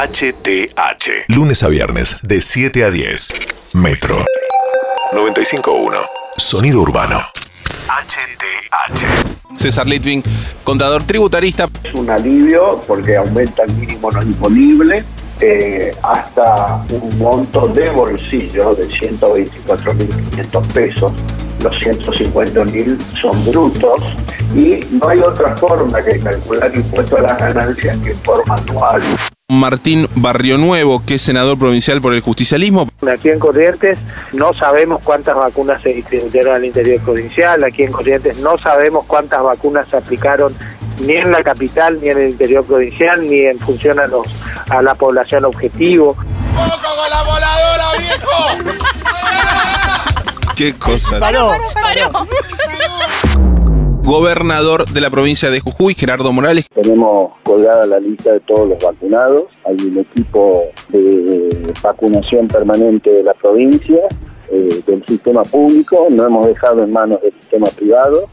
HTH. Lunes a viernes, de 7 a 10. Metro. 95.1. Sonido urbano. HTH. César Litvin, contador tributarista. Es un alivio porque aumenta el mínimo no imponible eh, hasta un monto de bolsillo de 124.500 pesos. Los 150.000 son brutos y no hay otra forma que calcular impuesto a las ganancias que en forma anual. Martín Barrio Nuevo, que es senador provincial por el justicialismo. Aquí en Corrientes no sabemos cuántas vacunas se distribuyeron al interior provincial, aquí en Corrientes no sabemos cuántas vacunas se aplicaron ni en la capital, ni en el interior provincial, ni en función a, los, a la población objetivo. con la voladora, viejo! Qué cosa. Paró, paró. Gobernador de la provincia de Jujuy, Gerardo Morales. Tenemos colgada la lista de todos los vacunados. Hay un equipo de vacunación permanente de la provincia, eh, del sistema público. No hemos dejado en manos del sistema privado.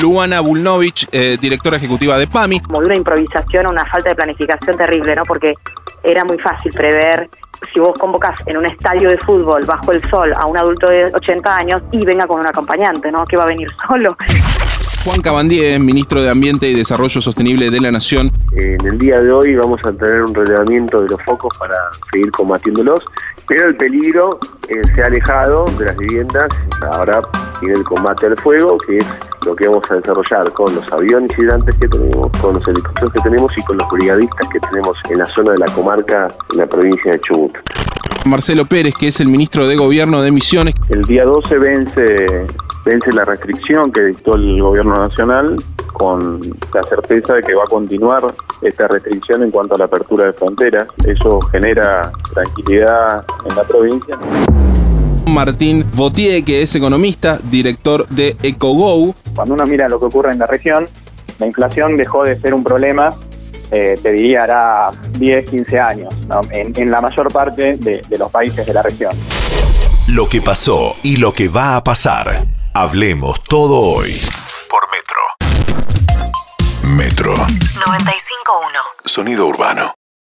Luana Bulnovich, eh, directora ejecutiva de PAMI. como de una improvisación, una falta de planificación terrible, ¿no? Porque era muy fácil prever si vos convocás en un estadio de fútbol bajo el sol a un adulto de 80 años y venga con un acompañante, ¿no? Que va a venir solo. Juan Cabandier, ministro de Ambiente y Desarrollo Sostenible de la Nación. En el día de hoy vamos a tener un relevamiento de los focos para seguir combatiéndolos, pero el peligro eh, se ha alejado de las viviendas. Ahora viene el combate al fuego, que es lo que vamos a desarrollar con los aviones hidrantes que tenemos, con los helicópteros que tenemos y con los brigadistas que tenemos en la zona de la comarca, en la provincia de Chubut. Marcelo Pérez, que es el ministro de Gobierno de Misiones. El día 12 vence, vence la restricción que dictó el gobierno nacional con la certeza de que va a continuar esta restricción en cuanto a la apertura de fronteras. Eso genera tranquilidad en la provincia. Martín Vautier, que es economista, director de EcoGo. Cuando uno mira lo que ocurre en la región, la inflación dejó de ser un problema, eh, te diría, hará 10, 15 años, ¿no? en, en la mayor parte de, de los países de la región. Lo que pasó y lo que va a pasar. Hablemos todo hoy. Por Metro. Metro. 95.1. Sonido urbano.